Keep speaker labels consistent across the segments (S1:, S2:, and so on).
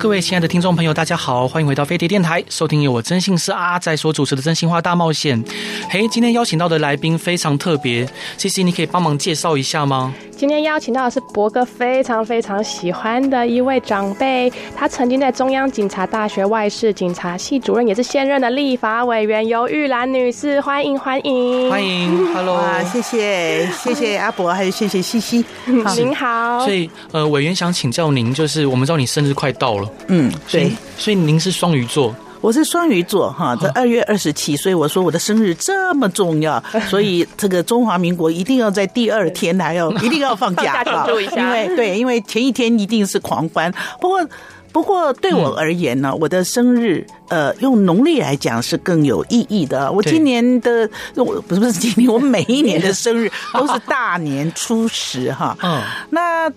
S1: 各位亲爱的听众朋友，大家好，欢迎回到飞碟电台，收听由我真心是阿仔所主持的《真心话大冒险》。嘿，今天邀请到的来宾非常特别，CC，你可以帮忙介绍一下吗？
S2: 今天邀请到的是博哥非常非常喜欢的一位长辈，他曾经在中央警察大学外事警察系主任，也是现任的立法委员游玉兰女士，欢迎欢迎。
S1: 欢迎，Hello，
S3: 谢谢谢谢阿伯，还有谢谢西西，
S2: 您好。
S1: 所以呃，委员想请教您，就是我们知道你生日快到了，
S3: 嗯，对，
S1: 所以您是双鱼座。
S3: 我是双鱼座哈，在二月二十七，所以我说我的生日这么重要，所以这个中华民国一定要在第二天还要 一定要放假哈，因为对，因为前一天一定是狂欢。不过不过对我而言呢，我的生日呃用农历来讲是更有意义的。我今年的我不是不是今年，我每一年的生日都是大年初十哈。嗯，那。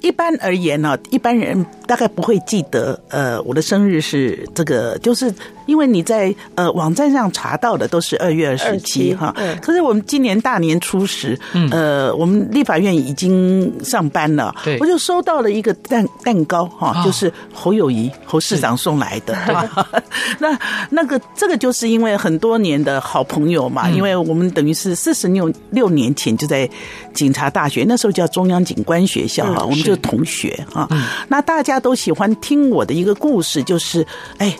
S3: 一般而言呢，一般人大概不会记得，呃，我的生日是这个，就是。因为你在呃网站上查到的都是二月二十七哈，可是我们今年大年初十，呃，我们立法院已经上班了，对，我就收到了一个蛋蛋糕哈，就是侯友谊侯市长送来的，对吧？那那个这个就是因为很多年的好朋友嘛，因为我们等于是四十六六年前就在警察大学，那时候叫中央警官学校哈，我们就是同学啊，那大家都喜欢听我的一个故事，就是哎。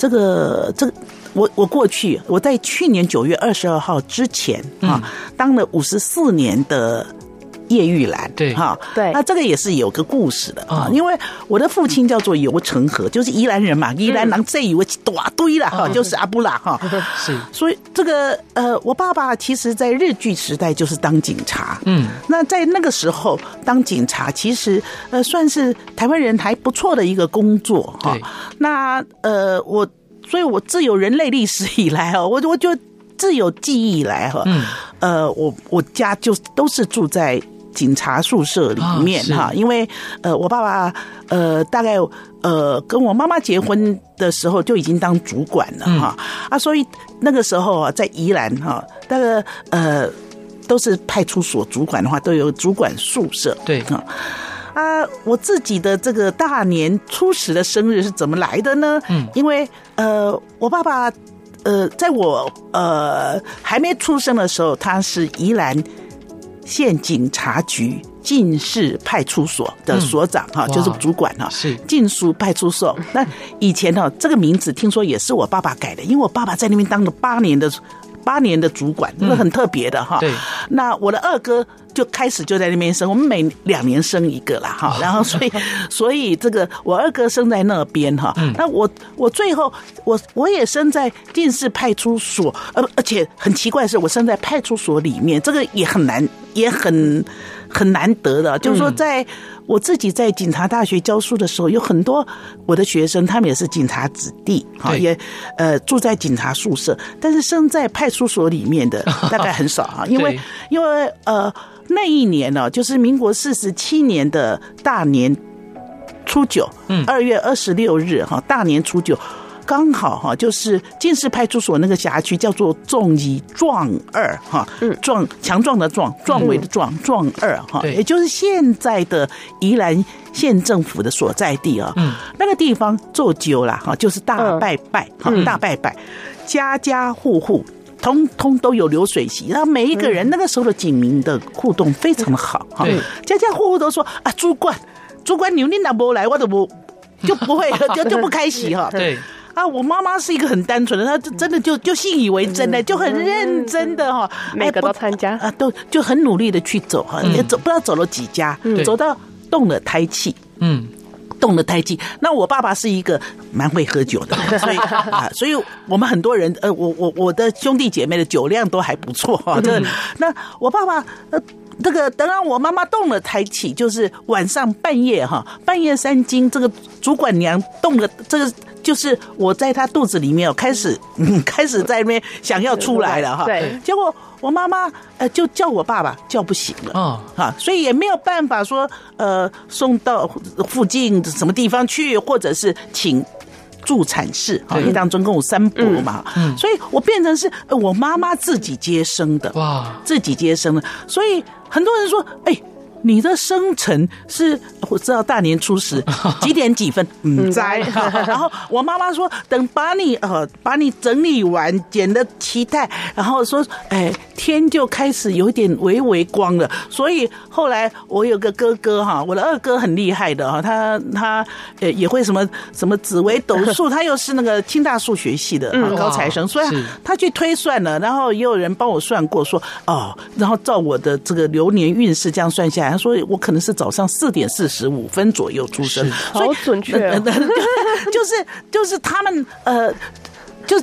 S3: 这个这个，我我过去我在去年九月二十二号之前啊，当了五十四年的叶玉兰，对。哈，对，那这个也是有个故事的啊，因为我的父亲叫做游成和，就是宜兰人嘛，宜兰人这以为一大堆了哈，就是阿布拉哈，是，所以这个呃，我爸爸其实在日据时代就是当警察，嗯，那在那个时候当警察，其实呃算是台湾人还不错的一个工作哈，那呃我。所以，我自有人类历史以来哈，我我就自有记忆以来哈，嗯，呃，我我家就都是住在警察宿舍里面哈，因为呃，我爸爸呃，大概呃，跟我妈妈结婚的时候就已经当主管了哈，啊，所以那个时候啊，在宜兰哈，那个呃，都是派出所主管的话，都有主管宿舍，对啊。啊，我自己的这个大年初十的生日是怎么来的呢？嗯，因为呃，我爸爸呃，在我呃还没出生的时候，他是宜兰县警察局进士派出所的所长哈，嗯、就是主管哈，是进书派出所。那以前呢，这个名字听说也是我爸爸改的，因为我爸爸在那边当了八年的八年的主管，那个很特别的哈。对，那我的二哥。就开始就在那边生，我们每两年生一个啦哈，然后所以 所以这个我二哥生在那边哈，那我我最后我我也生在近视派出所，而而且很奇怪的是我生在派出所里面，这个也很难也很很难得的，就是说在我自己在警察大学教书的时候，有很多我的学生他们也是警察子弟，哈，也呃住在警察宿舍，但是生在派出所里面的 大概很少啊，因为因为呃。那一年呢，就是民国四十七年的大年初九，嗯，二月二十六日哈，大年初九，刚好哈，就是近市派出所那个辖区叫做众义壮二哈，嗯，壮强壮的壮，壮伟的壮，壮二哈，也就是现在的宜兰县政府的所在地啊，嗯，那个地方做久了哈，就是大拜拜哈，大拜拜，家家户户。通通都有流水席，然后每一个人那个时候的警民的互动非常的好哈，家家户户都说啊，主管，主管你你哪不来，我都不就不会 就就不开席哈。对啊，我妈妈是一个很单纯的，她真的就就信以为真的，就很认真的哈，
S2: 每个都参加
S3: 啊，都就很努力的去走哈，也走不知道走了几家，走到动了胎气，嗯。动了胎记，那我爸爸是一个蛮会喝酒的，所以啊，所以我们很多人，呃，我我我的兄弟姐妹的酒量都还不错哈。这、嗯、那我爸爸呃这个等到我妈妈动了才起，就是晚上半夜哈，半夜三更，这个主管娘动了，这个就是我在她肚子里面，开始嗯，开始在那边想要出来了哈。
S2: 对，
S3: 结果我妈妈呃就叫我爸爸叫不醒了啊，哈，所以也没有办法说呃送到附近什么地方去，或者是请。助产士啊，因为当中跟我三伯嘛，嗯，所以我变成是我妈妈自己接生的哇，自己接生的，所以很多人说，哎。你的生辰是我知道大年初十 几点几分？嗯，在。然后我妈妈说，等把你呃把你整理完，剪的脐带，然后说，哎，天就开始有点微微光了。所以后来我有个哥哥哈，我的二哥很厉害的哈，他他呃也会什么什么紫微斗数，他又是那个清大数学系的高材生，所以他去推算了，然后也有人帮我算过，说哦，然后照我的这个流年运势这样算下来。他说：“我可能是早上四点四十五分左右出生，
S2: 好准确，
S3: 就是就是他们呃，就。”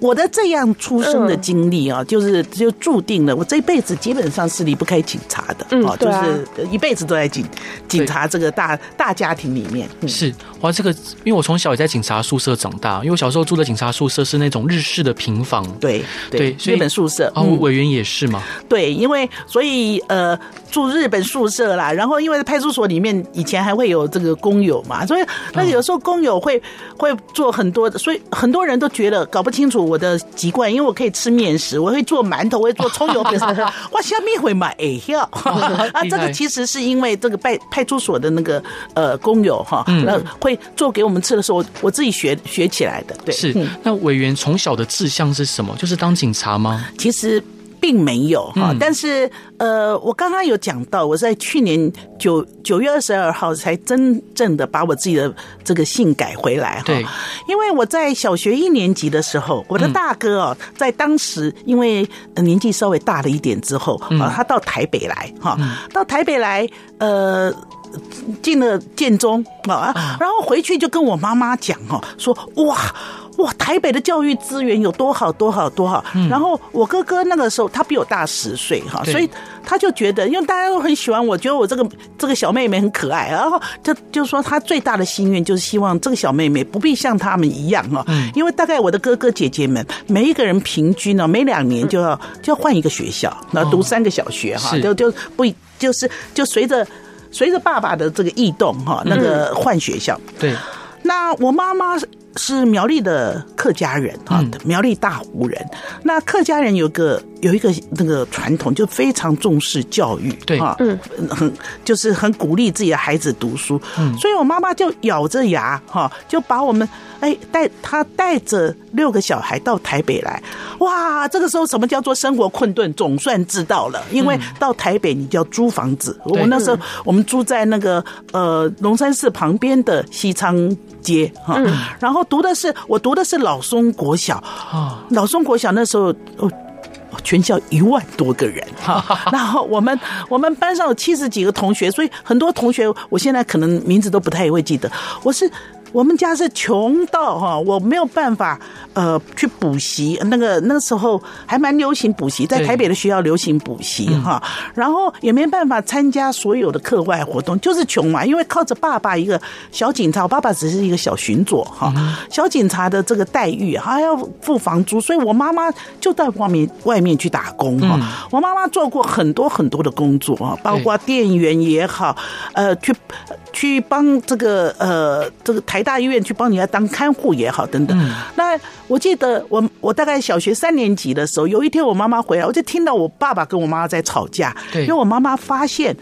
S3: 我的这样出生的经历啊，就是就注定了我这一辈子基本上是离不开警察的，啊，就是一辈子都在警警察这个大大家庭里面。
S1: 是哇，这个因为我从小也在警察宿舍长大，因为我小时候住的警察宿舍是那种日式的平房，
S3: 对对，日本宿舍
S1: 哦，委员也是吗？
S3: 对，因为所以呃住日本宿舍啦，然后因为派出所里面以前还会有这个工友嘛，所以那有时候工友会会做很多的，所以很多人都觉得搞不清楚。我的习惯，因为我可以吃面食，我会做馒头，我会做葱油饼。哇，下面会买哎呀！啊，这个其实是因为这个派派出所的那个呃工友哈，那会做给我们吃的时候，我我自己学学起来的。对，
S1: 是。那委员从小的志向是什么？就是当警察吗？
S3: 其实。并没有哈，但是呃，我刚刚有讲到，我在去年九九月二十二号才真正的把我自己的这个姓改回来哈。因为我在小学一年级的时候，我的大哥哦，在当时因为年纪稍微大了一点之后啊，他到台北来哈，到台北来呃，进了建中啊，然后回去就跟我妈妈讲哦，说哇。哇，台北的教育资源有多好多好多好！然后我哥哥那个时候他比我大十岁哈，所以他就觉得，因为大家都很喜欢我，觉得我这个这个小妹妹很可爱，然后就就说他最大的心愿就是希望这个小妹妹不必像他们一样哈，因为大概我的哥哥姐姐们每一个人平均呢，每两年就要就要换一个学校，那读三个小学哈，就就不就是就随着随着爸爸的这个异动哈，那个换学校。对，那我妈妈。是苗栗的客家人啊，苗栗大湖人。那客家人有个有一个那个传统，就非常重视教育，对啊，嗯，很就是很鼓励自己的孩子读书。嗯，所以我妈妈就咬着牙哈，就把我们哎带她带着六个小孩到台北来。哇，这个时候什么叫做生活困顿，总算知道了。因为到台北你就要租房子，我那时候我们住在那个呃龙山寺旁边的西昌街哈，然后。读的是我读的是老松国小。啊，老松国小那时候哦，全校一万多个人。哈，然后我们我们班上有七十几个同学，所以很多同学我现在可能名字都不太会记得，我是。我们家是穷到哈，我没有办法呃去补习。那个那时候还蛮流行补习，在台北的学校流行补习哈。然后也没办法参加所有的课外活动，就是穷嘛。因为靠着爸爸一个小警察，我爸爸只是一个小巡佐哈，小警察的这个待遇还要付房租，所以我妈妈就在外面外面去打工哈。我妈妈做过很多很多的工作啊，包括店员也好，呃，去去帮这个呃这个台。台大医院去帮你来当看护也好，等等。那我记得我我大概小学三年级的时候，有一天我妈妈回来，我就听到我爸爸跟我妈妈在吵架。对，因为我妈妈发现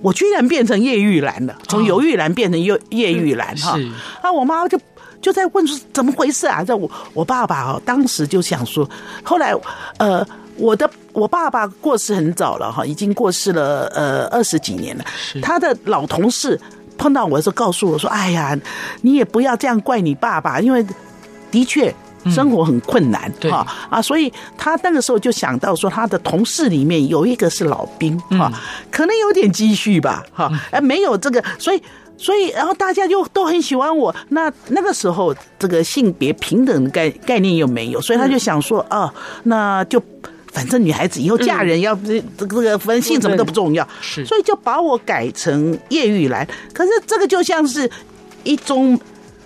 S3: 我居然变成叶玉兰了，从游玉兰变成叶叶玉兰哈。啊我妈妈就就在问说怎么回事啊？在我我爸爸哦，当时就想说，后来呃，我的我爸爸过世很早了哈，已经过世了呃二十几年了，他的老同事。碰到我的时候，告诉我说：“哎呀，你也不要这样怪你爸爸，因为的确生活很困难，哈、嗯、啊，所以他那个时候就想到说，他的同事里面有一个是老兵，哈、嗯，可能有点积蓄吧，哈，哎，没有这个，所以，所以，然后大家就都很喜欢我。那那个时候，这个性别平等的概概念又没有，所以他就想说啊，那就。”反正女孩子以后嫁人要这这个分姓什么都不重要，
S1: 是，
S3: 所以就把我改成叶玉兰。可是这个就像是一宗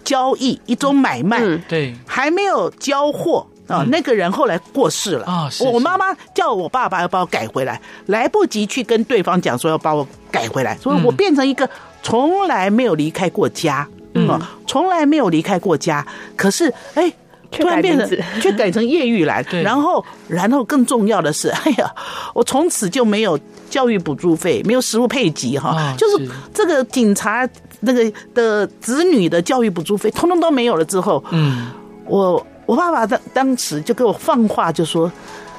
S3: 交易，一宗买卖，
S1: 对，
S3: 还没有交货啊。那个人后来过世了啊，我妈妈叫我爸爸要把我改回来，来不及去跟对方讲说要把我改回来，所以我变成一个从来没有离开过家，嗯，从来没有离开过家。可是哎。突然变成，却改成叶玉兰，然后，然后更重要的是，哎呀，我从此就没有教育补助费，没有食物配给哈，就是这个警察那个的子女的教育补助费，通通都没有了之后，嗯，我我爸爸当当时就给我放话，就说，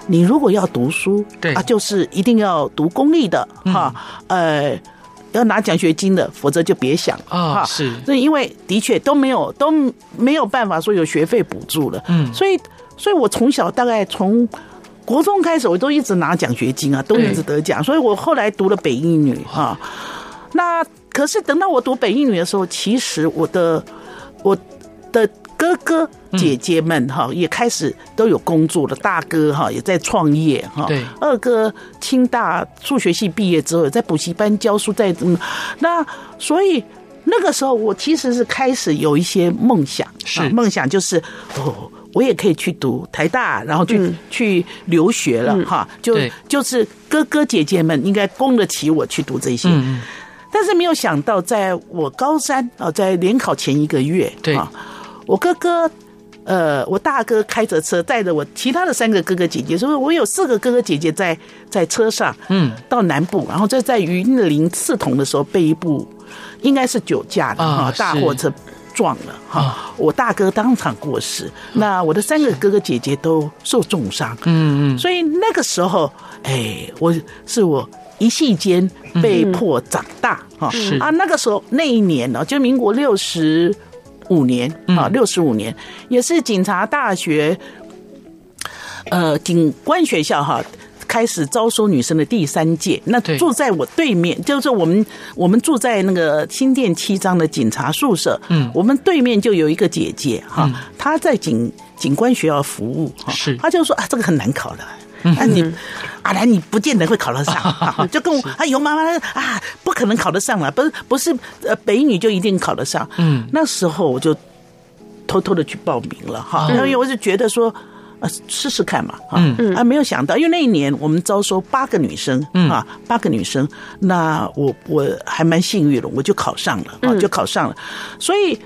S3: 你如果要读书，对啊，就是一定要读公立的哈，呃。要拿奖学金的，否则就别想啊！是，这因为的确都没有都没有办法说有学费补助了，嗯，所以所以我从小大概从国中开始，我都一直拿奖学金啊，都一直得奖，所以我后来读了北一女哈。那可是等到我读北一女的时候，其实我的我的。哥哥姐姐们哈也开始都有工作了，大哥哈也在创业哈，二哥清大数学系毕业之后，在补习班教书，在嗯，那所以那个时候我其实是开始有一些梦想，是。梦想就是哦，我也可以去读台大，然后去去留学了哈，就就是哥哥姐姐们应该供得起我去读这些，但是没有想到，在我高三啊，在联考前一个月，对。我哥哥，呃，我大哥开着车带着我其他的三个哥哥姐姐，所以我有四个哥哥姐姐在在车上，嗯，到南部，然后就在云林刺桐的时候被一部应该是酒驾的哈大货车撞了哈，我大哥当场过世，那我的三个哥哥姐姐都受重伤，嗯嗯，所以那个时候，哎，我是我一夕间被迫长大哈，是。啊，那个时候那一年呢，就民国六十。五年啊，六十五年，也是警察大学，呃，警官学校哈，开始招收女生的第三届。那住在我对面，就是我们我们住在那个新店七张的警察宿舍。嗯，我们对面就有一个姐姐哈，她在警警官学校服务哈，是，她就说啊，这个很难考的。啊你，阿兰你不见得会考得上，就跟我啊有妈妈啊不可能考得上了，不是不是呃北女就一定考得上，嗯，那时候我就偷偷的去报名了哈，因为我就觉得说呃试试看嘛，嗯。啊没有想到，因为那一年我们招收八个女生啊八个女生，那我我还蛮幸运的，我就考上了啊就考上了，所以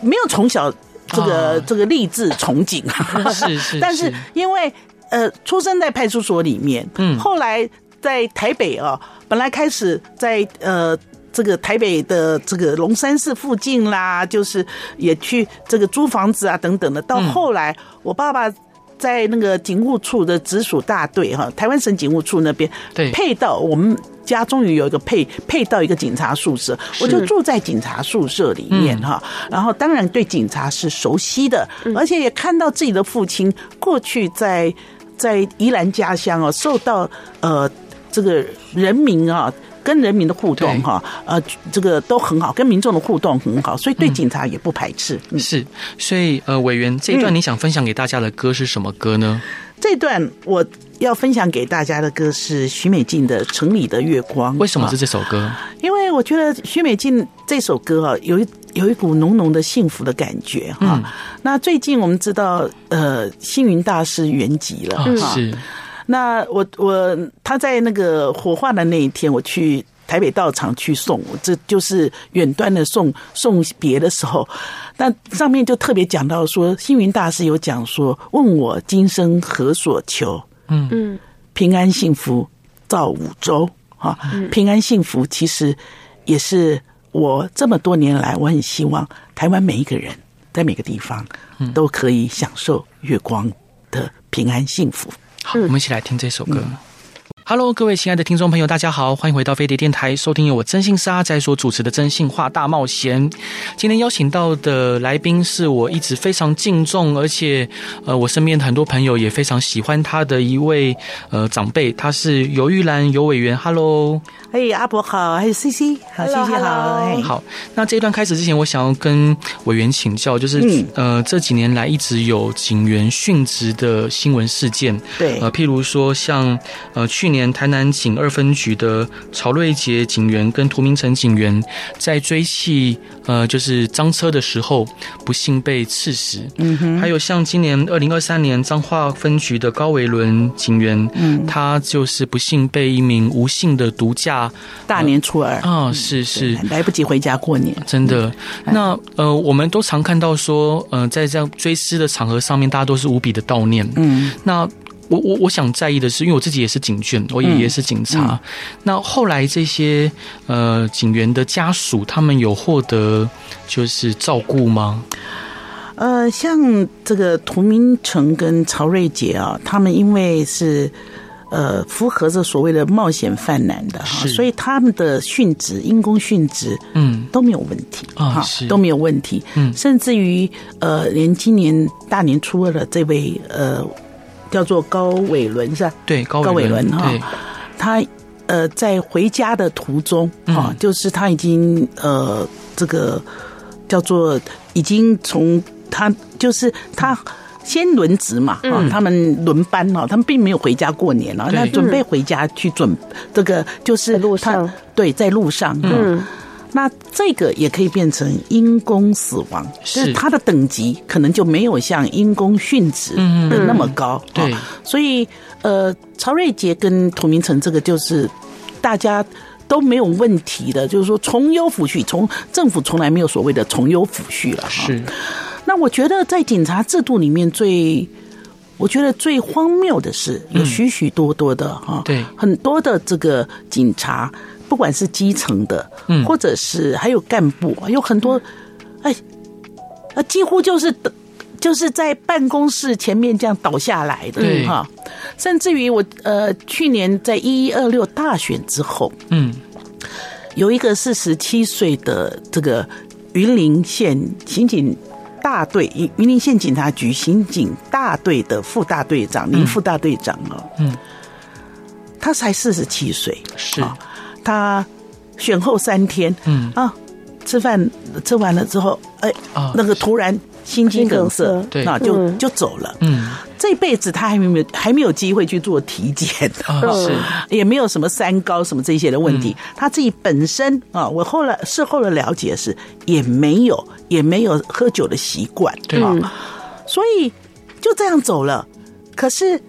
S3: 没有从小这个这个励志从警，是 是，但是。因为。呃，出生在派出所里面，嗯，后来在台北啊，本来开始在呃这个台北的这个龙山寺附近啦，就是也去这个租房子啊等等的。到后来，我爸爸在那个警务处的直属大队哈，台湾省警务处那边，对，配到我们家终于有一个配配到一个警察宿舍，我就住在警察宿舍里面哈。然后当然对警察是熟悉的，而且也看到自己的父亲过去在。在宜兰家乡哦，受到呃这个人民啊，跟人民的互动哈，呃这个都很好，跟民众的互动很好，所以对警察也不排斥。嗯、
S1: 是，所以呃委员这一段你想分享给大家的歌是什么歌呢？
S3: 嗯、这段我要分享给大家的歌是许美静的《城里的月光》。
S1: 为什么是这首歌？
S3: 因为我觉得许美静这首歌啊，有一。有一股浓浓的幸福的感觉哈。那最近我们知道，呃，星云大师圆寂了哈。是。那我我他在那个火化的那一天，我去台北道场去送，这就是远端的送送别的时候，那上面就特别讲到说，星云大师有讲说，问我今生何所求？嗯嗯，平安幸福造五洲哈。平安幸福其实也是。我这么多年来，我很希望台湾每一个人在每个地方都可以享受月光的平安幸福。
S1: 好，我们一起来听这首歌。Hello，各位亲爱的听众朋友，大家好，欢迎回到飞碟电台，收听由我征信社阿宅所主持的《真心话大冒险》。今天邀请到的来宾是我一直非常敬重，而且呃，我身边的很多朋友也非常喜欢他的一位呃长辈，他是游玉兰游委员。Hello，
S3: 嘿，hey, 阿伯好，还有 CC，好谢好。
S1: 那这一段开始之前，我想要跟委员请教，就是、嗯、呃，这几年来一直有警员殉职的新闻事件，
S3: 对，
S1: 呃，譬如说像呃去年。台南警二分局的曹瑞杰警员跟涂明成警员在追缉呃，就是赃车的时候，不幸被刺死。嗯哼，还有像今年二零二三年彰化分局的高维伦警员，嗯，他就是不幸被一名无姓的毒驾，
S3: 大年初二
S1: 啊、呃，是是
S3: 来不及回家过年，
S1: 真的。嗯、那呃，我们都常看到说，呃，在这样追思的场合上面，大家都是无比的悼念。嗯，那。我我我想在意的是，因为我自己也是警眷，我爷爷是警察。嗯嗯、那后来这些呃警员的家属，他们有获得就是照顾吗？
S3: 呃，像这个涂明成跟曹瑞杰啊，他们因为是呃符合着所谓的冒险犯难的哈，所以他们的殉职因公殉职，嗯，都没有问题啊，是都没有问题。嗯，甚至于呃，连今年大年初二的这位呃。叫做高伟伦是吧？
S1: 对，高
S3: 伟伦哈，他呃在回家的途中啊，嗯、就是他已经呃这个叫做已经从他就是他先轮值嘛，嗯、他们轮班了，他们并没有回家过年了，那准备回家去准这个就是
S2: 路上。
S3: 对，在路上嗯。那这个也可以变成因公死亡，是他的等级可能就没有像因公殉职的那么高。对，所以呃，曹瑞杰跟涂明成这个就是大家都没有问题的，就是说从优抚恤，从政府从来没有所谓的从优抚恤了。是，那我觉得在警察制度里面最，我觉得最荒谬的是有许许多多的哈，对，很多的这个警察。不管是基层的，嗯，或者是还有干部，有很多，哎，啊，几乎就是就是在办公室前面这样倒下来的，对。哈。甚至于我呃，去年在一一二六大选之后，嗯，有一个四十七岁的这个云林县刑警大队云云林县警察局刑警大队的副大队长林副大队长哦，嗯，他才四十七岁，是。他选后三天，嗯啊，吃饭吃完了之后，哎，那个突然心肌梗塞，对，那就就走了。嗯，这辈子他还没有还没有机会去做体检，是也没有什么三高什么这些的问题。他自己本身啊，我后来事后的了解是也没有也没有喝酒的习惯，对啊？所以就这样走了。可是。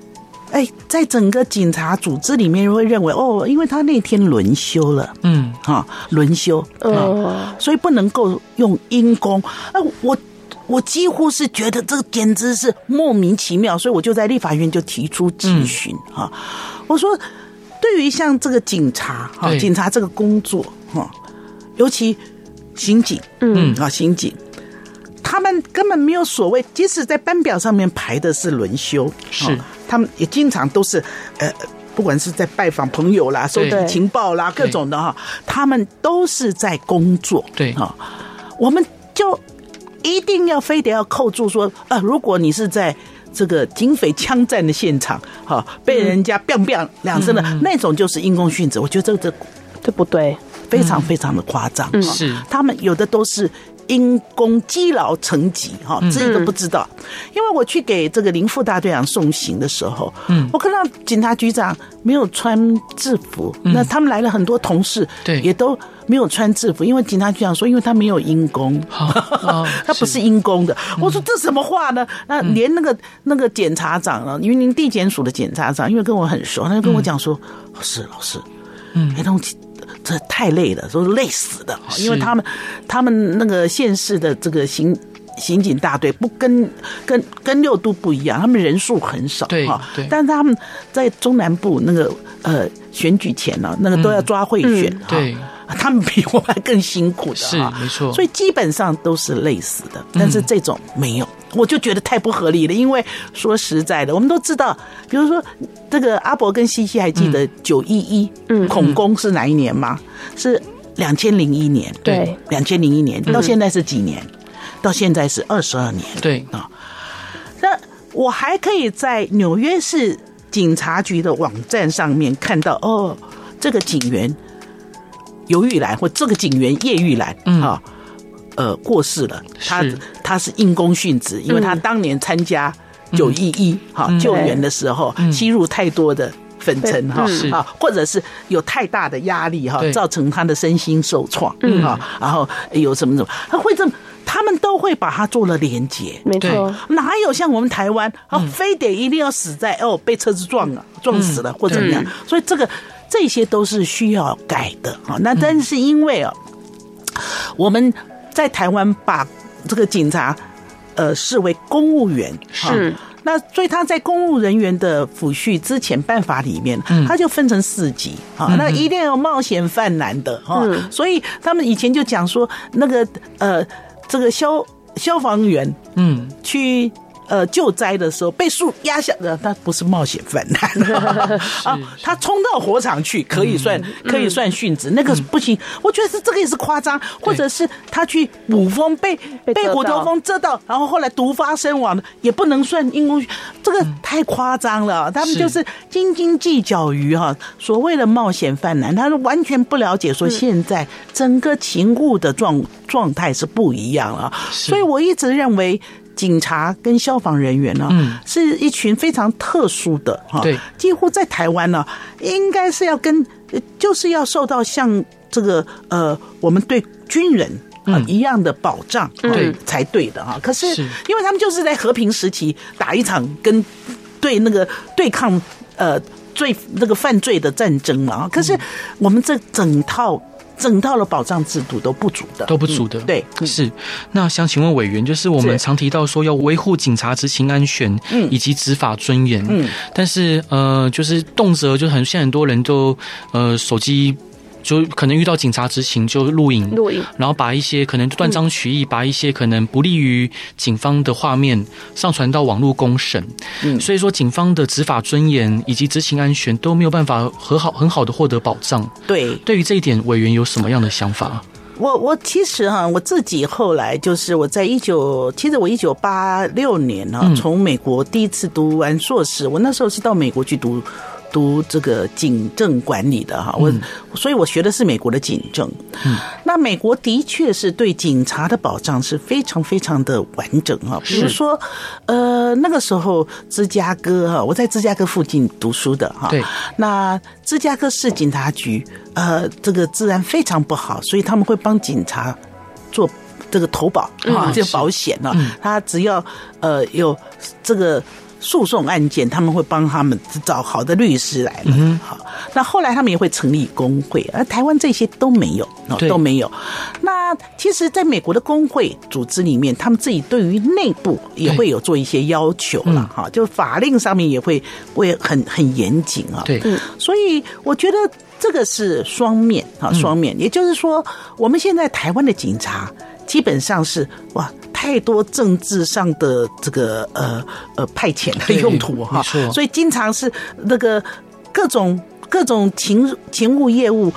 S3: 哎，在整个警察组织里面，会认为哦，因为他那天轮休了，嗯，哈，轮休，嗯，所以不能够用因公。哎，我我几乎是觉得这个简直是莫名其妙，所以我就在立法院就提出质询哈。我说，对于像这个警察哈，警察这个工作哈，尤其刑警，嗯啊，刑警，他们根本没有所谓，即使在班表上面排的是轮休，是。他们也经常都是，呃，不管是在拜访朋友啦、收集情报啦，各种的哈，他们都是在工作。对哈，我们就一定要非得要扣住说，啊，如果你是在这个警匪枪战的现场，哈，被人家 biang biang 两声的那种，就是因公殉职。我觉得这这
S2: 这不对，
S3: 非常非常的夸张。是，他们有的都是。因公积劳成疾，哈，自己都不知道。因为我去给这个林副大队长送行的时候，嗯，我看到警察局长没有穿制服，那他们来了很多同事，对，也都没有穿制服，因为警察局长说，因为他没有因公，他不是因公的。我说这什么话呢？那连那个那个检察长啊，云林地检署的检察长，因为跟我很熟，他就跟我讲说，老师老师，嗯，哎，东西。这太累了，说是累死的，因为他们他们那个县市的这个刑刑警大队不跟跟跟六都不一样，他们人数很少，对，对，但是他们在中南部那个呃选举前呢，那个都要抓贿选，对，他们比我们还更辛苦的，是没错，所以基本上都是累死的，但是这种没有。我就觉得太不合理了。因为说实在的，我们都知道，比如说这个阿伯跟西西还记得九一一，嗯，恐攻是哪一年吗？是两千零一年，
S2: 对，
S3: 两千零一年到现在是几年？到现在是二十二年，
S1: 对
S3: 啊。那我还可以在纽约市警察局的网站上面看到，哦，这个警员尤玉兰或这个警员叶玉兰，嗯，啊，呃，过世了。他他是因公殉职，因为他当年参加九一一哈救援的时候吸入太多的粉尘哈啊，或者是有太大的压力哈，造成他的身心受创，嗯。啊，然后有什么什么，他会这么。他们都会把它做了连结，
S2: 没错，
S3: 哪有像我们台湾啊，非得一定要死在哦被车子撞了，撞死了或怎么样？所以这个这些都是需要改的啊。那但是因为啊，我们在台湾把这个警察呃视为公务员，
S2: 是。
S3: 那所以他在公务人员的抚恤之前办法里面，他就分成四级啊。那一定要有冒险犯难的哈，所以他们以前就讲说那个呃。这个消消防员，嗯，去呃救灾的时候被树压下的，他不是冒险犯难 啊，他冲到火场去可以算可以算殉职，那个不行。我觉得是这个也是夸张，或者是他去捕风被被虎头蜂蛰到，然后后来毒发身亡的，也不能算因公，这个太夸张了。他们就是。斤斤计较于哈所谓的冒险犯难，他完全不了解说现在整个勤务的状。状态是不一样了，所以我一直认为警察跟消防人员呢，是一群非常特殊的哈，对，几乎在台湾呢，应该是要跟，就是要受到像这个呃，我们对军人啊一样的保障，对。才对的哈。可是因为他们就是在和平时期打一场跟对那个对抗呃罪那个犯罪的战争嘛，可是我们这整套。整套的保障制度都不足的，
S1: 都不足的。
S3: 嗯、对，
S1: 是。那想请问委员，就是我们常提到说要维护警察执勤安全，嗯，以及执法尊严，嗯，但是呃，就是动辄就很现在很多人都呃手机。就可能遇到警察执勤就录影，录影，然后把一些可能断章取义，把一些可能不利于警方的画面上传到网络公审。嗯，所以说警方的执法尊严以及执行安全都没有办法很好很好的获得保障。
S3: 对，
S1: 对于这一点，委员有什么样的想法？
S3: 我我其实哈，我自己后来就是我在一九，其实我一九八六年呢，从美国第一次读完硕士，我那时候是到美国去读。读这个警政管理的哈，我所以，我学的是美国的警政。嗯，那美国的确是对警察的保障是非常非常的完整哈。比如说，呃，那个时候芝加哥哈，我在芝加哥附近读书的哈。对。那芝加哥市警察局呃，这个治安非常不好，所以他们会帮警察做这个投保啊，这个保险呢。他只要呃有这个。诉讼案件，他们会帮他们找好的律师来了。好，那后来他们也会成立工会，而台湾这些都没有，都没有。那其实，在美国的工会组织里面，他们自己对于内部也会有做一些要求了。哈，就法令上面也会会很很严谨啊。对，所以我觉得这个是双面啊，双面。也就是说，我们现在台湾的警察基本上是哇。太多政治上的这个呃呃派遣的用途哈，所以经常是那个各种各种情情务业务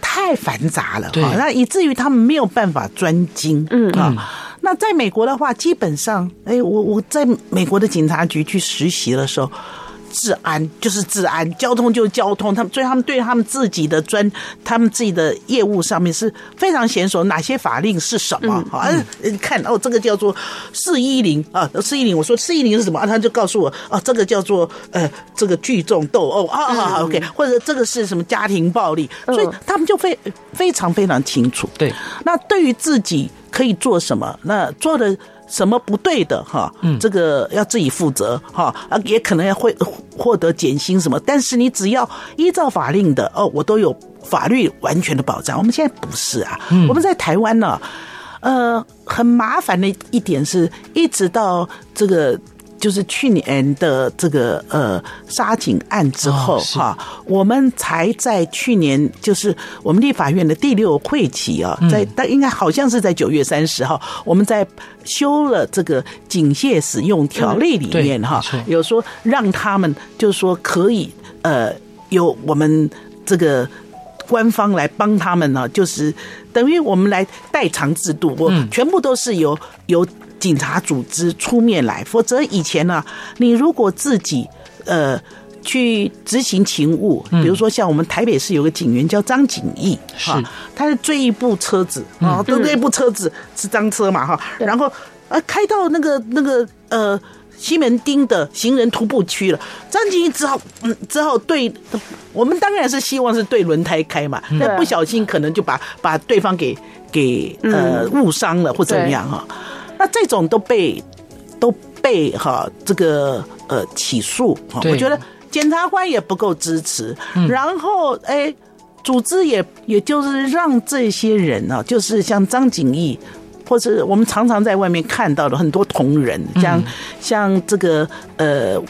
S3: 太繁杂了哈，那以至于他们没有办法专精嗯啊。那在美国的话，基本上哎，我我在美国的警察局去实习的时候。治安就是治安，交通就是交通。他们所以他们对他们自己的专，他们自己的业务上面是非常娴熟。哪些法令是什么？好、嗯，嗯、看哦，这个叫做四一零啊，四一零。我说四一零是什么？啊，他就告诉我，哦，这个叫做呃，这个聚众斗殴啊，好、嗯、OK，或者这个是什么家庭暴力？所以他们就非非常非常清楚。对，那对于自己可以做什么，那做的。什么不对的哈？嗯，这个要自己负责哈啊，也可能要会获得减薪什么，但是你只要依照法令的哦，我都有法律完全的保障。我们现在不是啊，我们在台湾呢，呃，很麻烦的一点是，一直到这个就是去年的这个呃杀警案之后哈，我们才在去年就是我们立法院的第六会期啊，在但应该好像是在九月三十号，我们在修了这个警械使用条例里面哈，有说让他们就是说可以呃由我们这个官方来帮他们呢，就是等于我们来代偿制度，我全部都是由由。警察组织出面来，否则以前呢、啊，你如果自己呃去执行勤务，比如说像我们台北市有个警员叫张景义，是，他是追一部车子啊，都那部车子是赃车嘛哈，然后呃开到那个那个呃西门町的行人徒步区了，张景义只好嗯只好对，我们当然是希望是对轮胎开嘛，那不小心可能就把把对方给给呃误伤了或怎么样哈。那这种都被都被哈这个呃起诉哈，我觉得检察官也不够支持，然后哎，组织也也就是让这些人呢，就是像张景义，或者我们常常在外面看到的很多同仁，像像这个呃，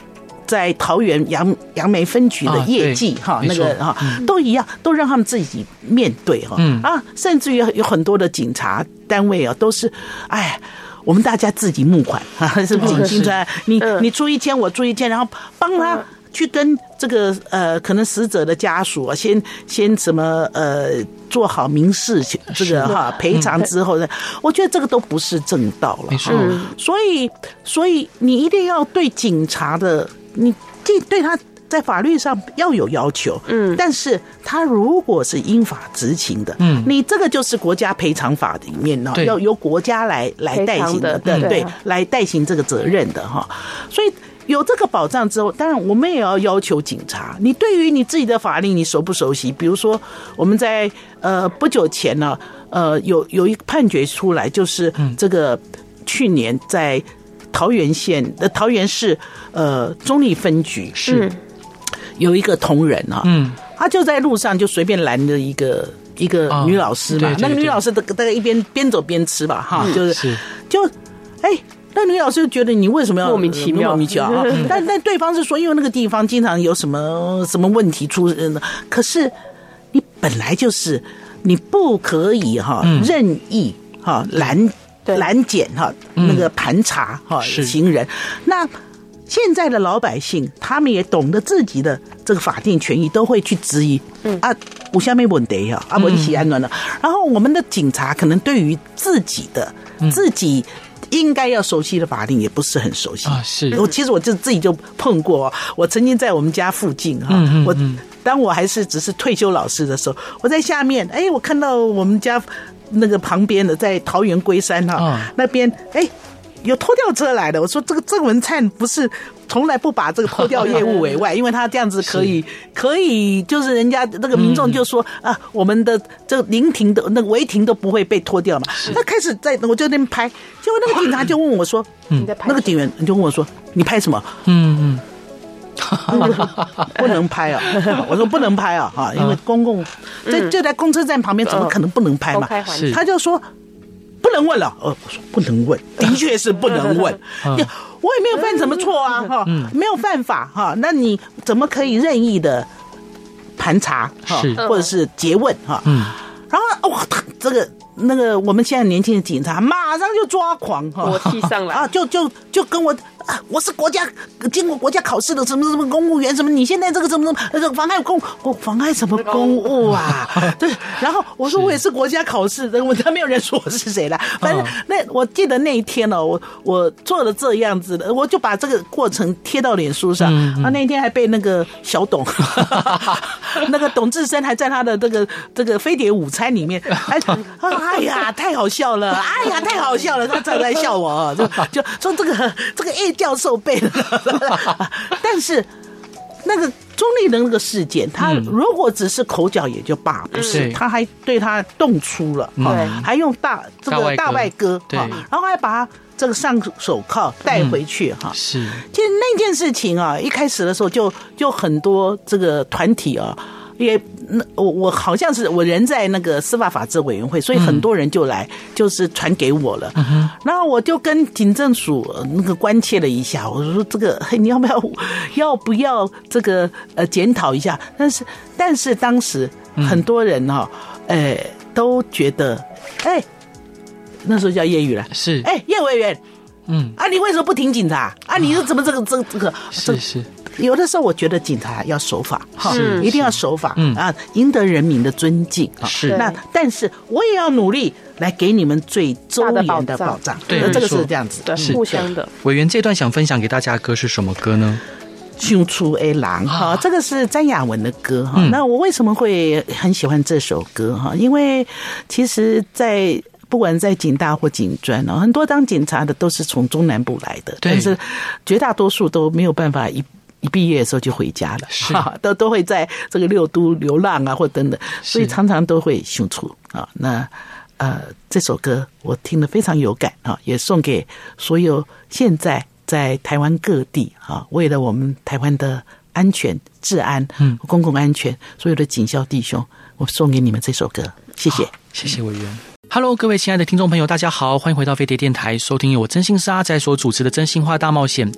S3: 在桃园杨杨梅分局的业绩哈，那个哈都一样，都让他们自己面对哈，啊，甚至于有很多的警察单位啊，都是哎。我们大家自己募款 啊，是不是？你你出一千，我出一千，然后帮他去跟这个呃，可能死者的家属先先什么呃，做好民事这个哈赔偿之后呢，我觉得这个都不是正道了。是，所以所以你一定要对警察的，你对对他。在法律上要有要求，嗯，但是他如果是依法执行的，嗯，你这个就是国家赔偿法里面呢，要由国家来来代行的，对对，来代行这个责任的哈。所以有这个保障之后，当然我们也要要求警察，你对于你自己的法令你熟不熟悉？比如说我们在呃不久前呢，呃有有一个判决出来，就是这个去年在桃园县的桃园市呃中立分局是。有一个同仁啊，嗯，他就在路上就随便拦了一个一个女老师嘛，那个女老师大大概一边边走边吃吧，哈，就是。就哎，那女老师就觉得你为什么要莫名其妙。莫名其妙啊？但但对方是说，因为那个地方经常有什么什么问题出现的，可是你本来就是你不可以哈任意哈拦拦检哈那个盘查哈行人。那。现在的老百姓，他们也懂得自己的这个法定权益，都会去质疑。嗯啊，我下面问题呀，啊，我一起安暖了。然后我们的警察可能对于自己的自己应该要熟悉的法令也不是很熟悉啊。是，我其实我就自己就碰过。我曾经在我们家附近哈，我当我还是只是退休老师的时候，我在下面，哎，我看到我们家那个旁边的在桃园龟山哈那边，哎。有拖吊车来的，我说这个郑文灿不是从来不把这个拖吊业务委外，因为他这样子可以可以，就是人家那个民众就说啊，我们的这个临停的那个违停都不会被拖掉嘛。他开始在我就那边拍，结果那个警察就问我说，嗯，那个警员就问我说，你拍什么？嗯嗯，不能拍啊！我说不能拍啊！哈，因为公共在就在公车站旁边，怎么可能不能拍嘛？他就说。不能问了，呃，我说不能问，的确是不能问。我也没有犯什么错啊，哈，没有犯法哈，那你怎么可以任意的盘查哈，或者是诘问哈？嗯，然后哇，这个那个我们现在年轻的警察马上就抓狂哈，
S2: 火气上来啊，
S3: 就就就跟我。啊！我是国家经过国家考试的什么什么公务员什么？你现在这个什么什么这个妨碍公我妨碍什么公务啊？对，然后我说我也是国家考试的，我他没有人说我是谁了。反正那我记得那一天呢，我我做了这样子的，我就把这个过程贴到脸书上。啊，那一天还被那个小董，那个董志生还在他的这个这个飞碟午餐里面，哎哎呀，太好笑了！哎呀，太好笑了！他正在笑我，就就说这个这个哎。教授背了，但是那个钟丽的那个事件，他如果只是口角也就罢，不是，他还对他动粗了，对，还用大这个大外哥，对，然后还把他这个上手铐带回去，哈，是。其实那件事情啊，一开始的时候就就很多这个团体啊，也那我我好像是我人在那个司法法制委员会，所以很多人就来就是传给我了。嗯、然后我就跟警政署那个关切了一下，我说这个你要不要 要不要这个呃检讨一下？但是但是当时很多人哈、哦，哎、嗯、都觉得哎那时候叫叶玉兰。
S1: 是。
S3: 哎叶委员。嗯。啊你为什么不挺警察？啊你是怎么这个这个这个
S1: 是是。
S3: 有的时候，我觉得警察要守法，哈，一定要守法，
S1: 嗯
S3: 啊，赢得人民的尊敬，
S1: 是。
S3: 那但是我也要努力来给你们最周延的保障，
S1: 对，
S3: 这个是这样子，
S2: 对，互相的。
S1: 委员这段想分享给大家的歌是什么歌呢？
S3: 胸出 A 郎哈，这个是詹雅雯的歌哈。那我为什么会很喜欢这首歌哈？因为其实，在不管在警大或警专哦，很多当警察的都是从中南部来的，但是绝大多数都没有办法一。一毕业的时候就回家了，
S1: 是
S3: 都都会在这个六都流浪啊，或等等，所以常常都会相处啊。那呃，这首歌我听得非常有感啊，也送给所有现在在台湾各地啊，为了我们台湾的安全、治安、嗯，公共安全，所有的警校弟兄，我送给你们这首歌，谢谢，
S1: 谢谢委员。Hello，各位亲爱的听众朋友，大家好，欢迎回到飞碟电台，收听由我真心是阿仔所主持的《真心话大冒险》。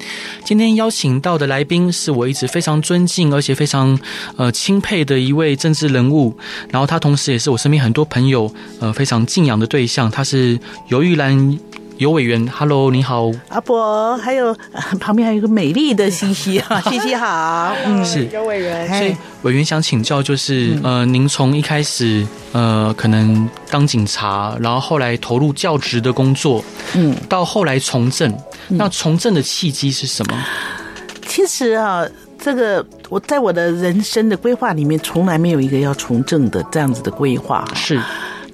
S1: 今天邀请到的来宾是我一直非常尊敬而且非常呃钦佩的一位政治人物，然后他同时也是我身边很多朋友呃非常敬仰的对象，他是尤玉兰。游委员，Hello，你好，
S3: 阿伯，还有 旁边还有一个美丽的西西哈，西西好，
S2: 嗯，是。有委员，
S1: 所以委员想请教，就是、嗯、呃，您从一开始呃，可能当警察，然后后来投入教职的工作，嗯，到后来从政，那从政的契机是什么？
S3: 其实啊，这个我在我的人生的规划里面，从来没有一个要从政的这样子的规划，
S1: 是。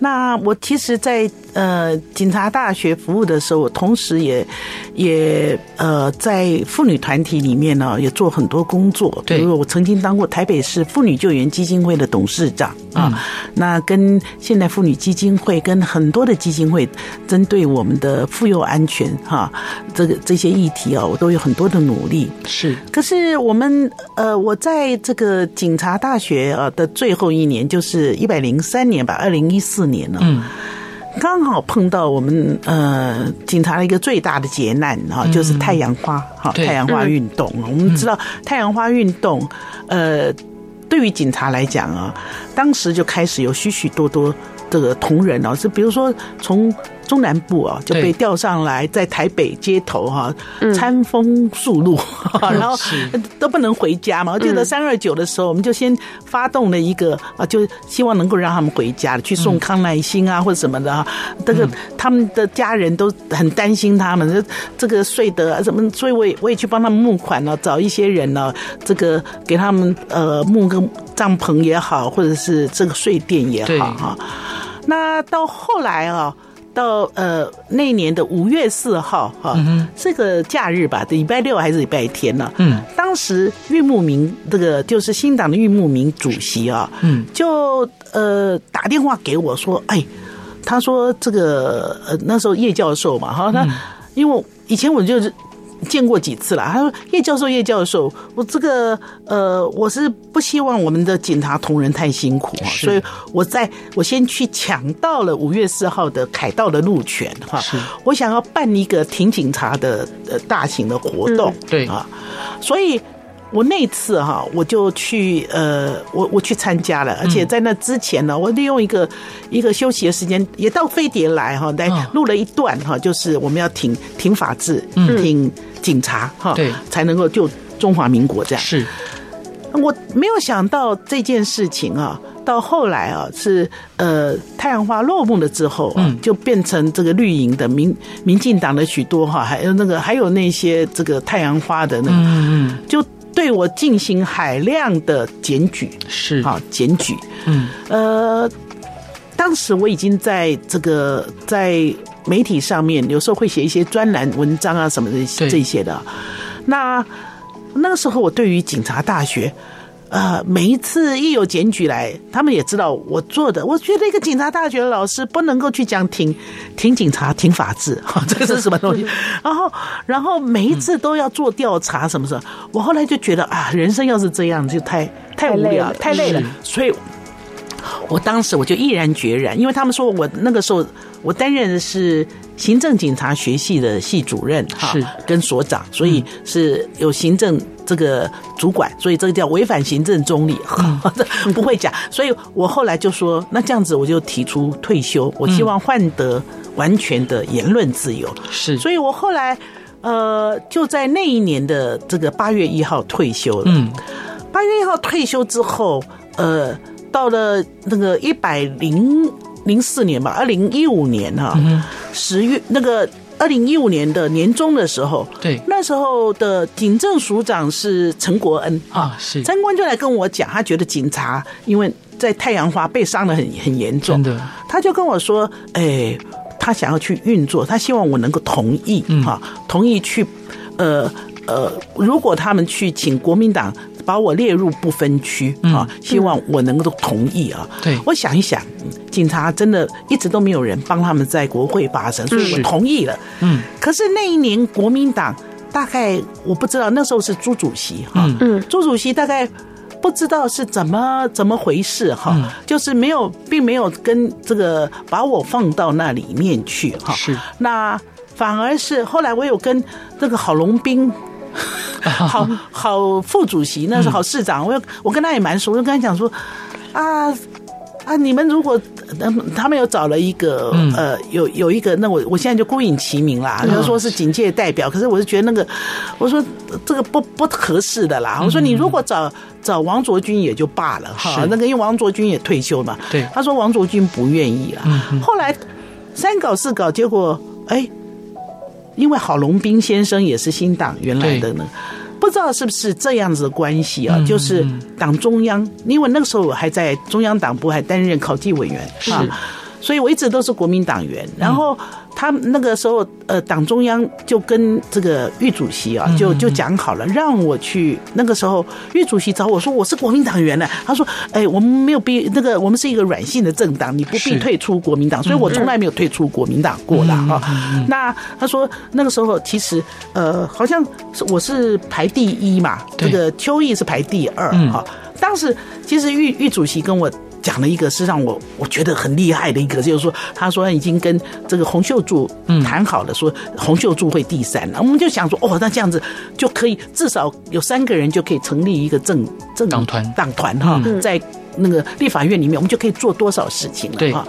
S3: 那我其实，在呃警察大学服务的时候，我同时也也呃在妇女团体里面呢，也做很多工作。
S1: 对，
S3: 比如我曾经当过台北市妇女救援基金会的董事长啊。嗯、那跟现代妇女基金会跟很多的基金会，针对我们的妇幼安全哈，这个这些议题啊，我都有很多的努力。
S1: 是，
S3: 可是我们呃，我在这个警察大学啊的最后一年，就是一百零三年吧，二零一四年了，嗯，刚好碰到我们呃警察的一个最大的劫难哈，就是太阳花哈，太阳花运动。我们知道太阳花运动，呃，对于警察来讲啊，当时就开始有许许多多这个同仁啊，是比如说从。中南部啊，就被调上来，在台北街头哈，餐风宿露，然后都不能回家嘛。我记得三二九的时候，我们就先发动了一个啊，就希望能够让他们回家，去送康乃馨啊，或者什么的啊。这个他们的家人都很担心他们，这这个睡得什么，所以我也我也去帮他们募款了，找一些人呢，这个给他们呃募个帐篷也好，或者是这个睡垫也好哈。那到后来啊。到呃那年的五月四号哈，这个假日吧，礼拜六还是礼拜天呢？嗯，当时玉木明这个就是新党的玉木明主席啊，嗯，就呃打电话给我说，哎，他说这个呃那时候叶教授嘛哈，他因为以前我就是。见过几次了？他说：“叶教授，叶教授，我这个呃，我是不希望我们的警察同仁太辛苦啊，所以我在我先去抢到了五月四号的凯道的路权哈，我想要办一个挺警察的呃大型的活动，
S1: 对。
S3: 啊，所以我那次哈，我就去呃，我我去参加了，而且在那之前呢，我利用一个一个休息的时间，也到飞碟来哈，来录了一段哈，就是我们要挺挺法治，挺。警察哈，对，才能够救中华民国这样。
S1: 是，
S3: 我没有想到这件事情啊，到后来啊，是呃太阳花落幕了之后啊，就变成这个绿营的民民进党的许多哈，还有那个还有那些这个太阳花的那个，嗯嗯，就对我进行海量的检举，
S1: 是。
S3: 啊，检举，嗯，呃，当时我已经在这个在。媒体上面有时候会写一些专栏文章啊什么的这些的，那那个时候我对于警察大学，呃，每一次一有检举来，他们也知道我做的。我觉得一个警察大学的老师不能够去讲挺挺警察、挺法治，哈，这个是什么东西？然后然后每一次都要做调查，什么什么？我后来就觉得啊，人生要是这样就太。太无聊，太累了，所以。我当时我就毅然决然，因为他们说我那个时候我担任的是行政警察学系的系主任哈，跟所长，所以是有行政这个主管，所以这个叫违反行政中立，嗯、不会讲。所以我后来就说，那这样子我就提出退休，我希望换得完全的言论自由。
S1: 是，
S3: 所以我后来呃就在那一年的这个八月一号退休了。嗯，八月一号退休之后，呃。到了那个一百零零四年吧，二零一五年哈，十月那个二零一五年的年终的时候，
S1: 对，
S3: 那时候的警政署长是陈国恩。
S1: 啊，是。
S3: 陈国恩就来跟我讲，他觉得警察因为在太阳花被伤的很很严重，
S1: 真的，
S3: 他就跟我说，哎，他想要去运作，他希望我能够同意哈，同意去，呃呃，如果他们去请国民党。把我列入不分区啊，希望我能够同意啊。
S1: 对，
S3: 我想一想，警察真的一直都没有人帮他们在国会发声，所以我同意了。嗯，可是那一年国民党大概我不知道，那时候是朱主席哈，嗯，朱主席大概不知道是怎么怎么回事哈，就是没有，并没有跟这个把我放到那里面去哈。
S1: 是，
S3: 那反而是后来我有跟这个郝龙斌。好好副主席，那是好市长，我我跟他也蛮熟，我就跟他讲说，啊啊，你们如果他们有找了一个呃，有有一个，那我我现在就孤影其名啦，就说是警界代表，可是我是觉得那个，我说这个不不合适的啦，我说你如果找找王卓君也就罢了哈，那个因为王卓君也退休嘛，
S1: 对，
S3: 他说王卓君不愿意啦，后来三搞四搞，结果哎。因为郝龙斌先生也是新党原来的呢，不知道是不是这样子的关系啊？就是党中央，因为那个时候我还在中央党部还担任考纪委员啊，所以我一直都是国民党员，然后。他那个时候，呃，党中央就跟这个玉主席啊，就就讲好了，让我去。那个时候，玉主席找我说，我是国民党员呢。他说，哎，我们没有必那个，我们是一个软性的政党，你不必退出国民党。所以我从来没有退出国民党过的哈。那他说，那个时候其实，呃，好像是我是排第一嘛，这个邱毅是排第二哈。当时其实玉玉主席跟我。讲了一个是让我我觉得很厉害的一个，就是说，他说已经跟这个洪秀柱谈好了，说洪秀柱会第三了。我们就想说，哦，那这样子就可以至少有三个人就可以成立一个政政党团党团哈，在那个立法院里面，我们就可以做多少事情了哈。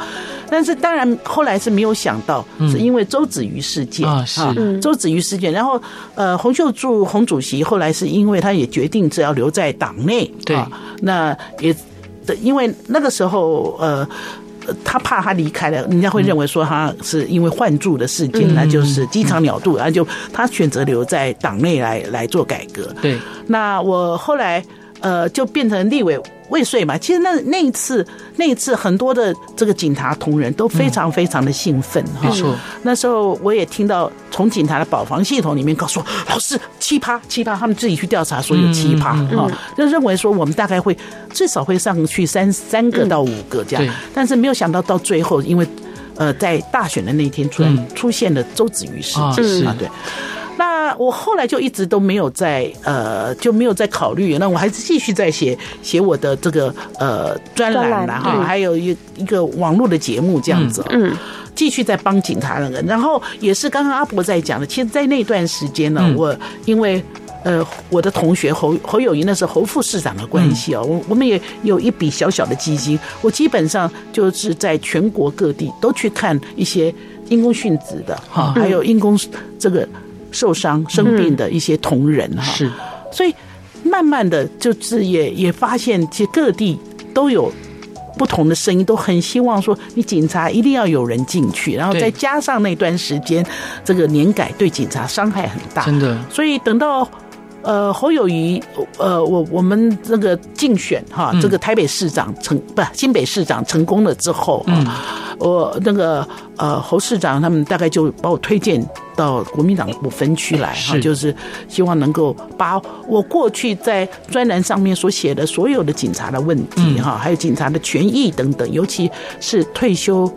S3: 但是当然后来是没有想到，是因为周子瑜事件啊，周子瑜事件，然后呃，洪秀柱洪主席后来是因为他也决定只要留在党内，对，那也。因为那个时候，呃，他怕他离开了，人家会认为说他是因为换住的事件，那就是鸡肠鸟肚，然后就他选择留在党内来来做改革。
S1: 对，
S3: 那我后来呃就变成立委。未遂嘛，其实那那一次，那一次很多的这个警察同仁都非常非常的兴奋哈。那时候我也听到从警察的保防系统里面告诉我，老师奇葩奇葩，他们自己去调查说有奇葩哈，就认为说我们大概会至少会上去三三个到五个这样，但是没有想到到最后，因为呃在大选的那天突然出现了周子瑜事件啊，对。那我后来就一直都没有在呃，就没有在考虑。那我还是继续在写写我的这个呃专栏然后还有一一个网络的节目这样子。嗯，继续在帮警察那个。然后也是刚刚阿伯在讲的，其实，在那段时间呢，我因为呃我的同学侯侯友谊那是侯副市长的关系哦，我我们也有一笔小小的基金，我基本上就是在全国各地都去看一些因公殉职的哈，还有因公这个。受伤生病的一些同仁哈，是，所以慢慢的就是也也发现，其实各地都有不同的声音，都很希望说，你警察一定要有人进去，然后再加上那段时间这个年改对警察伤害很大，
S1: 真的，
S3: 所以等到。呃，侯友谊，呃，我我们那个竞选哈，这个台北市长成不新北市长成功了之后，嗯，我那个呃侯市长他们大概就把我推荐到国民党部分区来哈，就是希望能够把我过去在专栏上面所写的所有的警察的问题哈，还有警察的权益等等，尤其是退休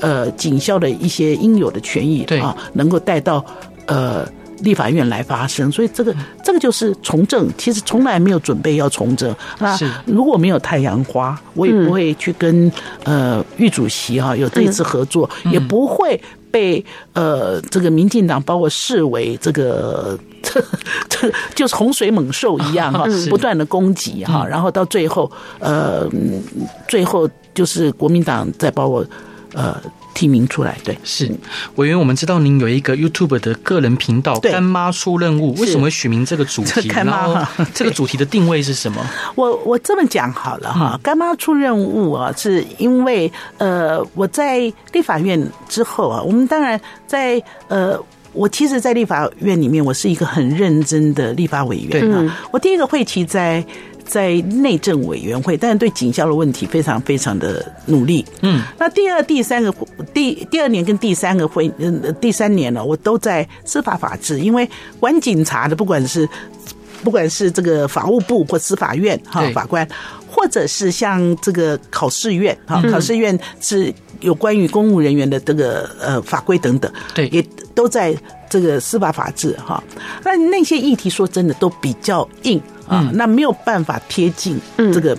S3: 呃警校的一些应有的权益，对。啊，能够带到呃。立法院来发声，所以这个这个就是从政，其实从来没有准备要从政。那如果没有太阳花，我也不会去跟呃玉主席哈有这一次合作，也不会被呃这个民进党把我视为这个 这这就是洪水猛兽一样哈，不断的攻击哈，然后到最后呃最后就是国民党再把我呃。提名出来，对，
S1: 是委员。我们知道您有一个 YouTube 的个人频道“干妈出任务”，为什么会取名这个主题？
S3: 干妈，
S1: 这个主题的定位是什么？
S3: 我我这么讲好了哈，“干妈出任务”啊，是因为呃，我在立法院之后啊，我们当然在呃，我其实，在立法院里面，我是一个很认真的立法委员啊。我第一个会期在。在内政委员会，但是对警校的问题非常非常的努力。嗯，那第二、第三个第第二年跟第三个会，嗯，第三年呢，我都在司法法制，因为管警察的，不管是不管是这个法务部或司法院哈法官，或者是像这个考试院哈，考试院是有关于公务人员的这个呃法规等等，
S1: 对，
S3: 也都在这个司法法制哈。那那些议题说真的都比较硬。啊，那没有办法贴近这个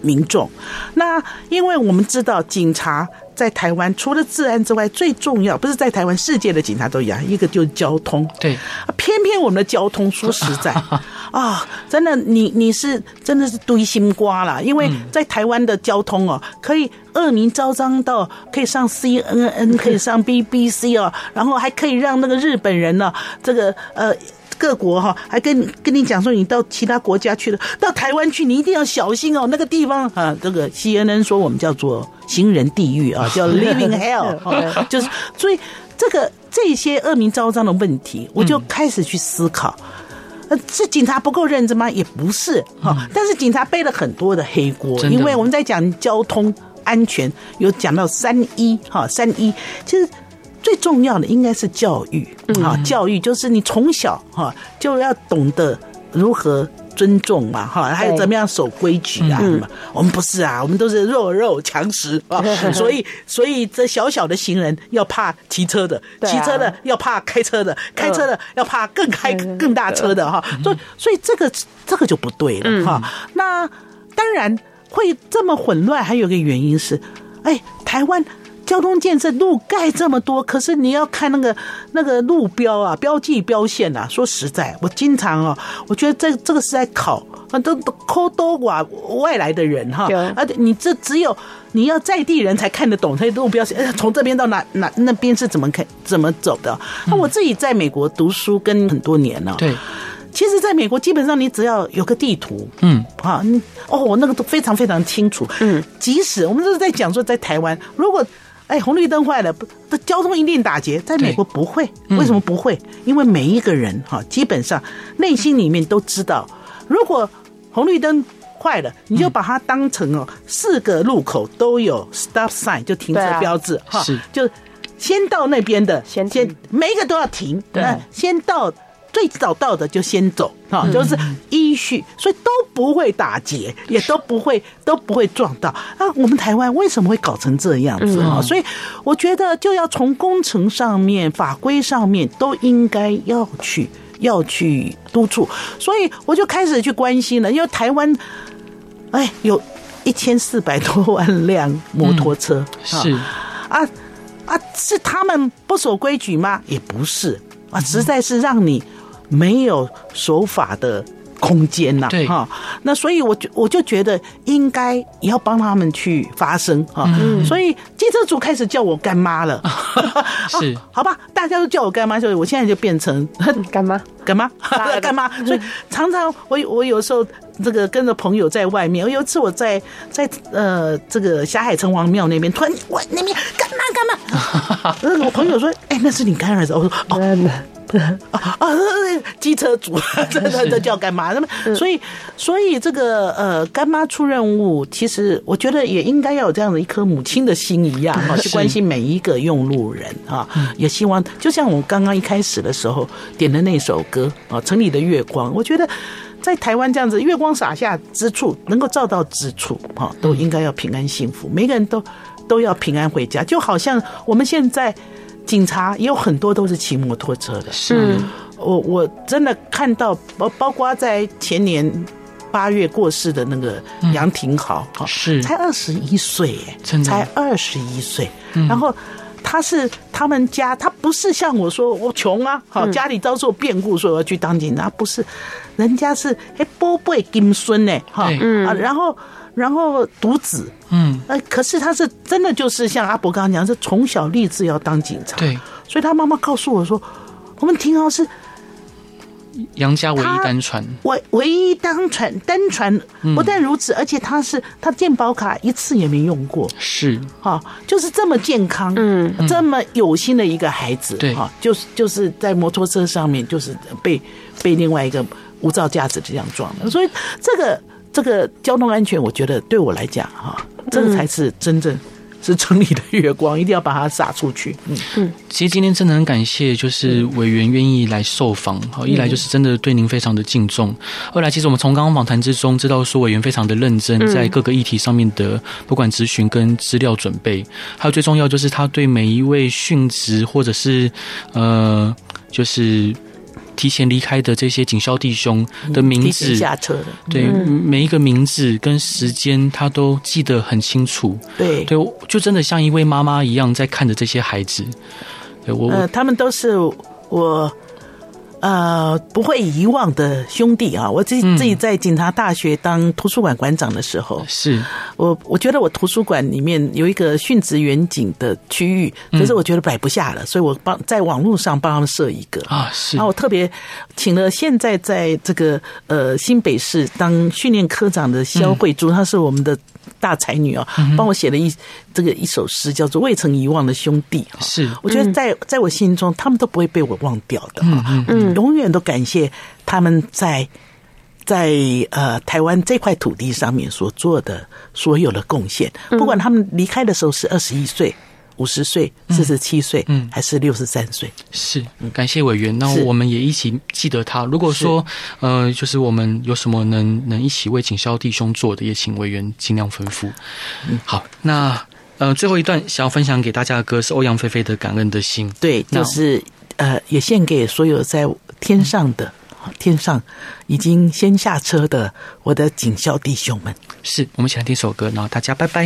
S3: 民众。那因为我们知道，警察在台湾除了治安之外，最重要不是在台湾，世界的警察都一样，一个就是交通。
S1: 对，
S3: 偏偏我们的交通，说实在 啊，真的，你你是真的是堆心瓜了。因为在台湾的交通哦，可以恶名昭彰到可以上 CNN，可以上 BBC 哦，然后还可以让那个日本人呢，这个呃。各国哈还跟跟你讲说，你到其他国家去了，到台湾去，你一定要小心哦。那个地方啊，这个 CNN 说我们叫做行人地狱啊，叫 Living Hell，就是所以这个这些恶名昭彰的问题，我就开始去思考，嗯，是警察不够认真吗？也不是哈，但是警察背了很多的黑锅，因为我们在讲交通安全，有讲到三一哈，三一其实。最重要的应该是教育啊，教育就是你从小哈就要懂得如何尊重嘛哈，还有怎么样守规矩啊。我们不是啊，我们都是弱肉强食啊，所以所以这小小的行人要怕骑车的，骑车的要怕开车的，开车的要怕更开更大车的哈。所以所以这个这个就不对了哈。那当然会这么混乱，还有个原因是，哎，台湾。交通建设路盖这么多，可是你要看那个那个路标啊、标记标线啊。说实在，我经常哦，我觉得这这个是在考，都都抠多寡外来的人哈，而且你这只有你要在地人才看得懂，这些路标线，从这边到哪哪那边是怎么看怎么走的。那我自己在美国读书跟很多年了，对，其实在美国基本上你只要有个地图，嗯啊，你哦那个都非常非常清楚，嗯，即使我们都是在讲说在台湾如果。哎，红绿灯坏了，不，这交通一定打劫。在美国不会，为什么不会？因为每一个人哈，基本上内心里面都知道，如果红绿灯坏了，你就把它当成哦，四个路口都有 stop sign，就停车标志哈，就先到那边的，先先每一个都要停，对，先到。最早到的就先走啊，就是依序，所以都不会打结，也都不会都不会撞到。啊，我们台湾为什么会搞成这样子啊？所以我觉得就要从工程上面、法规上面都应该要去要去督促。所以我就开始去关心了，因为台湾哎有一千四百多万辆摩托车，是啊啊，是他们不守规矩吗？也不是啊，实在是让你。没有守法的空间呐，对。哈，那所以我就我就觉得应该也要帮他们去发声哈，所以记者组开始叫我干妈了，是。好吧，大家都叫我干妈，所以我现在就变成
S2: 干妈。
S3: 干妈？干妈，所以常常我我有时候这个跟着朋友在外面，有一次我在在呃这个霞海城隍庙那边，突然我那边干嘛干嘛，那个我朋友说，哎，那是你干儿子，我说哦。啊啊！机车主，这这这叫干妈？那么，所以所以这个呃，干妈出任务，其实我觉得也应该要有这样的一颗母亲的心一样 哈，去关心每一个用路人啊。也希望就像我刚刚一开始的时候点的那首歌啊，《城里的月光》，我觉得在台湾这样子月光洒下之处，能够照到之处哈，都应该要平安幸福，每个人都都要平安回家，就好像我们现在。警察也有很多都是骑摩托车的，是。我我真的看到包包括在前年八月过世的那个杨廷豪，哈、
S1: 嗯，是。
S3: 才二十一
S1: 岁，
S3: 才二十一岁，然后。他是他们家，他不是像我说我穷啊，好家里遭受变故，说我要去当警察，不是，人家是哎波贝金孙呢，哈，嗯。啊，然后然后独子，嗯，呃，可是他是真的就是像阿伯刚刚讲，是从小立志要当警察，
S1: 对，
S3: 所以他妈妈告诉我说，我们廷豪是。
S1: 杨家唯一单传，
S3: 唯唯一单传单传，不但如此，而且他是他健保卡一次也没用过，
S1: 是。
S3: 哈，就是这么健康，嗯，这么有心的一个孩子，
S1: 对。
S3: 哈，就是就是在摩托车上面，就是被被另外一个无照驾驶这样撞的，所以这个这个交通安全，我觉得对我来讲哈，这个才是真正。是城里的月光，一定要把它撒出去。嗯嗯，
S1: 其实今天真的很感谢，就是委员愿意来受访。好，一来就是真的对您非常的敬重，二来其实我们从刚刚访谈之中知道，说委员非常的认真，在各个议题上面的不管咨询跟资料准备，还有最重要就是他对每一位殉职或者是呃，就是。提前离开的这些警校弟兄的名字，
S3: 下车的，
S1: 对，每一个名字跟时间，他都记得很清楚。
S3: 对，
S1: 对，就真的像一位妈妈一样在看着这些孩子。对我，
S3: 呃，他们都是我。呃，不会遗忘的兄弟啊！我自己自己在警察大学当图书馆馆长的时候，
S1: 是
S3: 我我觉得我图书馆里面有一个殉职远景的区域，可是我觉得摆不下了，所以我帮在网络上帮他们设一个
S1: 啊，是。
S3: 然后我特别请了现在在这个呃新北市当训练科长的肖慧珠，她是我们的。大才女啊，帮我写了一这个一首诗，叫做《未曾遗忘的兄弟》。
S1: 是，
S3: 我觉得在在我心中，他们都不会被我忘掉的。嗯嗯，永远都感谢他们在在呃台湾这块土地上面所做的所有的贡献。不管他们离开的时候是二十一岁。五十岁、四十七岁，嗯，还是六十三岁？
S1: 是，感谢委员。那我们也一起记得他。如果说，呃，就是我们有什么能能一起为警校弟兄做的，也请委员尽量吩咐。嗯，好。那呃，最后一段想要分享给大家的歌是欧阳菲菲的《感恩的心》。
S3: 对，就是呃，也献给所有在天上的、天上已经先下车的我的警校弟兄们。
S1: 是，我们一起来听首歌，然后大家拜拜。